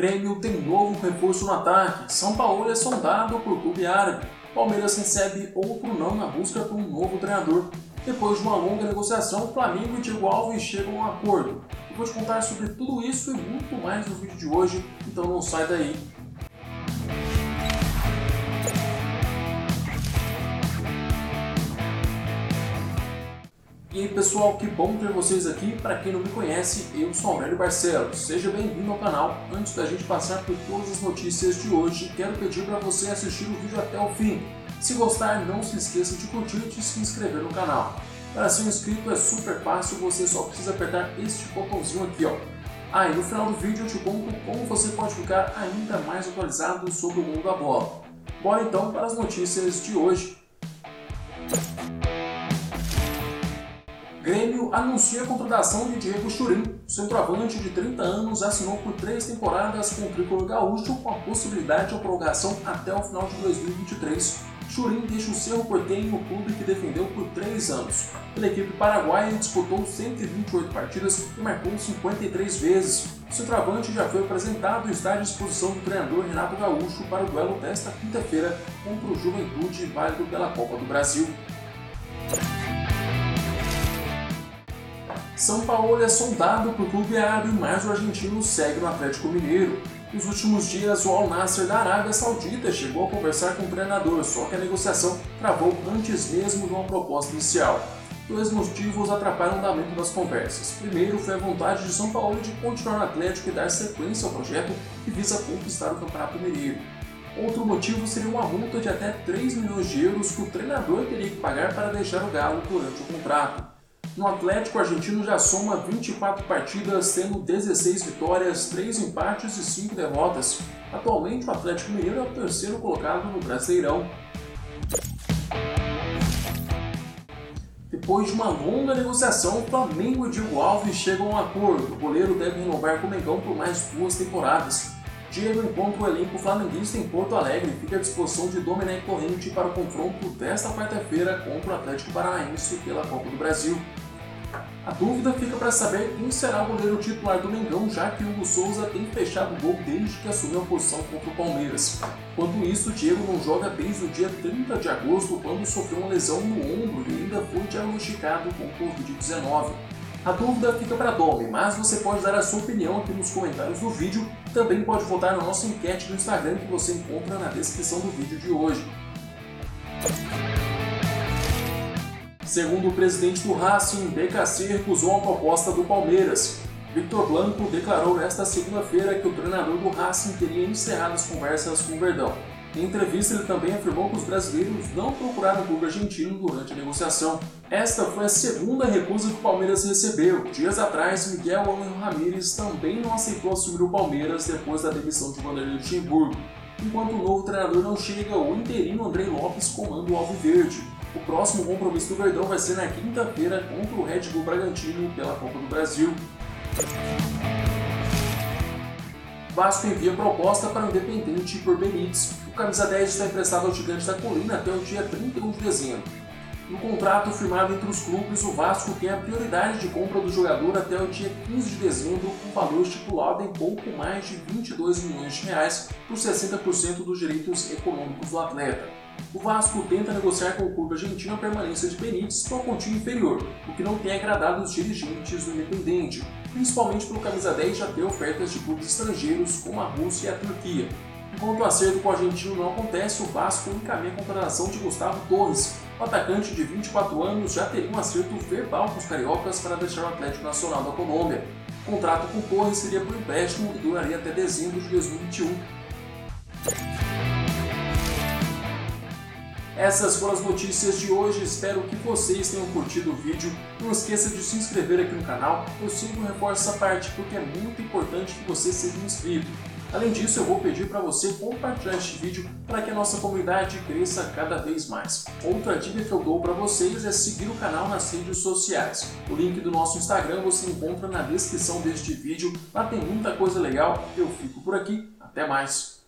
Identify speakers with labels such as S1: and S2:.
S1: Grêmio tem novo reforço no ataque. São Paulo é sondado por clube árabe. Palmeiras recebe outro não na busca por um novo treinador. Depois de uma longa negociação, Flamengo e Diego Alves chegam a um acordo. Eu vou te contar sobre tudo isso e muito mais no vídeo de hoje, então não sai daí. E aí pessoal, que bom ter vocês aqui. Para quem não me conhece, eu sou Aurélio Barcelos. Seja bem-vindo ao canal. Antes da gente passar por todas as notícias de hoje, quero pedir para você assistir o vídeo até o fim. Se gostar, não se esqueça de curtir e de se inscrever no canal. Para ser inscrito é super fácil, você só precisa apertar este botãozinho aqui, ó. Ah, e no final do vídeo eu te conto como você pode ficar ainda mais atualizado sobre o mundo da bola. Bora então para as notícias de hoje. Grêmio anuncia a contratação de Diego Churin. O centroavante de 30 anos assinou por três temporadas com o tricolor gaúcho com a possibilidade de prorrogação até o final de 2023. Churin deixa o Cerro Porteño, o clube que defendeu por três anos. Pela equipe paraguaia, disputou 128 partidas e marcou 53 vezes. O centroavante já foi apresentado e está à disposição do treinador Renato Gaúcho para o duelo desta quinta-feira contra o Juventude, válido pela Copa do Brasil. São Paulo é sondado por clube árabe, mas o argentino segue no Atlético Mineiro. Nos últimos dias, o Al Nasser da Arábia Saudita chegou a conversar com o treinador, só que a negociação travou antes mesmo de uma proposta inicial. Dois motivos atrapalham o andamento das conversas. Primeiro foi a vontade de São Paulo de continuar no Atlético e dar sequência ao projeto que visa conquistar o Campeonato Mineiro. Outro motivo seria uma multa de até 3 milhões de euros que o treinador teria que pagar para deixar o Galo durante o contrato. No Atlético, o argentino já soma 24 partidas, tendo 16 vitórias, 3 empates e 5 derrotas. Atualmente, o Atlético Mineiro é o terceiro colocado no Brasileirão. Depois de uma longa negociação, Flamengo e Diego Alves chegam a um acordo. O goleiro deve renovar com o Mengão por mais duas temporadas. Diego encontra o elenco flamenguista em Porto Alegre e fica à disposição de Domenech Corrente para o confronto desta quarta-feira contra o Atlético Paranaense pela Copa do Brasil. A dúvida fica para saber quem será o goleiro titular do Mengão, já que Hugo Souza tem fechado o gol desde que assumiu a posição contra o Palmeiras. Enquanto isso, Diego não joga desde o dia 30 de agosto, quando sofreu uma lesão no ombro e ainda foi diagnosticado com Covid-19. A dúvida fica para Domi, mas você pode dar a sua opinião aqui nos comentários do vídeo. Também pode votar na nossa enquete do Instagram que você encontra na descrição do vídeo de hoje. Segundo o presidente do Racing, BKC recusou a proposta do Palmeiras. Victor Blanco declarou nesta segunda-feira que o treinador do Racing teria encerrado as conversas com o Verdão. Em entrevista, ele também afirmou que os brasileiros não procuraram o clube argentino durante a negociação. Esta foi a segunda recusa que o Palmeiras recebeu. Dias atrás, Miguel Angel Ramírez também não aceitou assumir o Palmeiras depois da demissão de Vanderlei Luxemburgo. Enquanto o novo treinador não chega, o interino André Lopes comanda o Alviverde. O próximo compromisso do Verdão vai ser na quinta-feira contra o Red Bull Bragantino pela Copa do Brasil. Vasco envia proposta para o Independente por Benítez. O camisa 10 está emprestado ao Gigante da Colina até o dia 31 de dezembro. No contrato firmado entre os clubes, o Vasco tem a prioridade de compra do jogador até o dia 15 de dezembro, com valor estipulado em pouco mais de 22 milhões de reais por 60% dos direitos econômicos do atleta. O Vasco tenta negociar com o clube argentino a permanência de Benítez com a quantia inferior, o que não tem agradado os dirigentes do Independente, principalmente pelo camisa 10 já ter ofertas de clubes estrangeiros como a Rússia e a Turquia. Enquanto o acerto com o argentino não acontece, o Vasco encaminha a contratação de Gustavo Torres. O atacante de 24 anos já teria um acerto verbal com os cariocas para deixar o Atlético Nacional da Colômbia. O contrato com Torres seria por empréstimo e duraria até dezembro de 2021. Essas foram as notícias de hoje, espero que vocês tenham curtido o vídeo. Não esqueça de se inscrever aqui no canal, eu sempre reforço essa parte porque é muito importante que você seja inscrito. Além disso, eu vou pedir para você compartilhar este vídeo para que a nossa comunidade cresça cada vez mais. Outra dica que eu dou para vocês é seguir o canal nas redes sociais. O link do nosso Instagram você encontra na descrição deste vídeo. Lá tem muita coisa legal. Eu fico por aqui. Até mais!